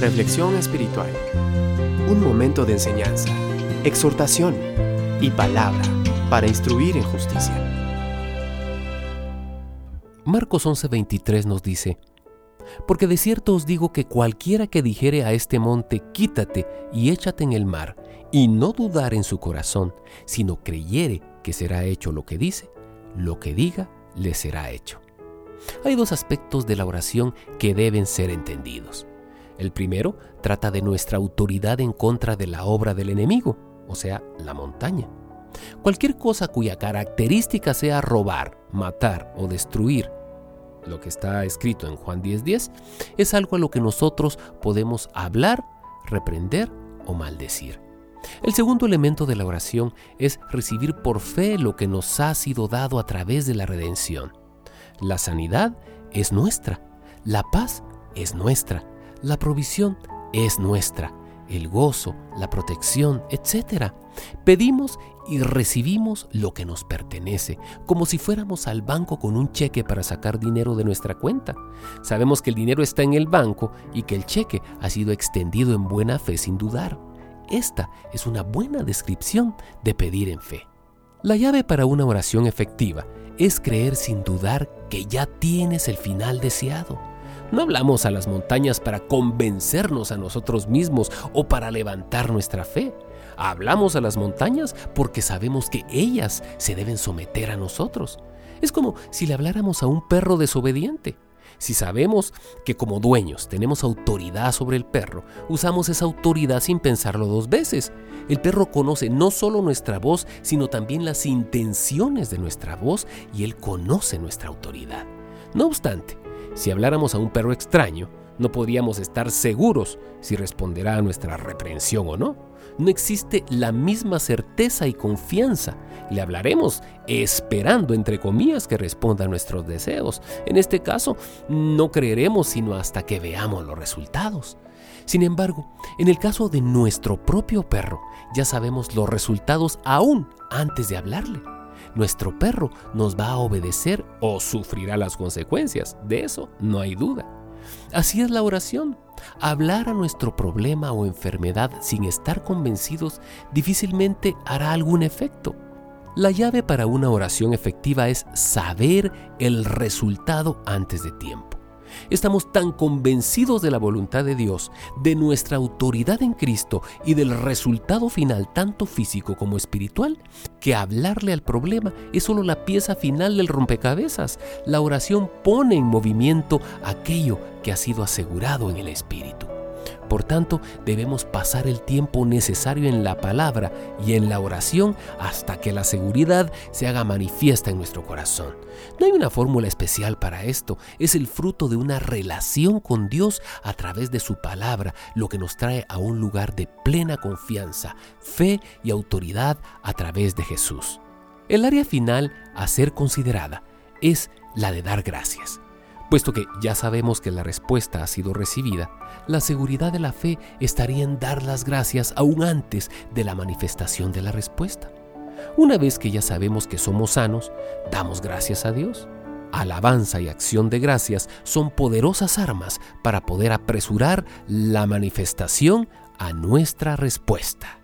Reflexión espiritual. Un momento de enseñanza, exhortación y palabra para instruir en justicia. Marcos 11:23 nos dice, Porque de cierto os digo que cualquiera que dijere a este monte, quítate y échate en el mar, y no dudar en su corazón, sino creyere que será hecho lo que dice, lo que diga le será hecho. Hay dos aspectos de la oración que deben ser entendidos. El primero trata de nuestra autoridad en contra de la obra del enemigo, o sea, la montaña. Cualquier cosa cuya característica sea robar, matar o destruir, lo que está escrito en Juan 10:10, es algo a lo que nosotros podemos hablar, reprender o maldecir. El segundo elemento de la oración es recibir por fe lo que nos ha sido dado a través de la redención. La sanidad es nuestra, la paz es nuestra, la provisión es nuestra, el gozo, la protección, etc. Pedimos y recibimos lo que nos pertenece, como si fuéramos al banco con un cheque para sacar dinero de nuestra cuenta. Sabemos que el dinero está en el banco y que el cheque ha sido extendido en buena fe sin dudar. Esta es una buena descripción de pedir en fe. La llave para una oración efectiva es creer sin dudar que ya tienes el final deseado. No hablamos a las montañas para convencernos a nosotros mismos o para levantar nuestra fe. Hablamos a las montañas porque sabemos que ellas se deben someter a nosotros. Es como si le habláramos a un perro desobediente. Si sabemos que como dueños tenemos autoridad sobre el perro, usamos esa autoridad sin pensarlo dos veces. El perro conoce no solo nuestra voz, sino también las intenciones de nuestra voz y él conoce nuestra autoridad. No obstante, si habláramos a un perro extraño, no podríamos estar seguros si responderá a nuestra reprensión o no. No existe la misma certeza y confianza. Le hablaremos esperando, entre comillas, que responda a nuestros deseos. En este caso, no creeremos sino hasta que veamos los resultados. Sin embargo, en el caso de nuestro propio perro, ya sabemos los resultados aún antes de hablarle. Nuestro perro nos va a obedecer o sufrirá las consecuencias. De eso no hay duda. Así es la oración. Hablar a nuestro problema o enfermedad sin estar convencidos difícilmente hará algún efecto. La llave para una oración efectiva es saber el resultado antes de tiempo. Estamos tan convencidos de la voluntad de Dios, de nuestra autoridad en Cristo y del resultado final, tanto físico como espiritual, que hablarle al problema es solo la pieza final del rompecabezas. La oración pone en movimiento aquello que ha sido asegurado en el Espíritu. Por tanto, debemos pasar el tiempo necesario en la palabra y en la oración hasta que la seguridad se haga manifiesta en nuestro corazón. No hay una fórmula especial para esto, es el fruto de una relación con Dios a través de su palabra, lo que nos trae a un lugar de plena confianza, fe y autoridad a través de Jesús. El área final a ser considerada es la de dar gracias. Puesto que ya sabemos que la respuesta ha sido recibida, la seguridad de la fe estaría en dar las gracias aún antes de la manifestación de la respuesta. Una vez que ya sabemos que somos sanos, damos gracias a Dios. Alabanza y acción de gracias son poderosas armas para poder apresurar la manifestación a nuestra respuesta.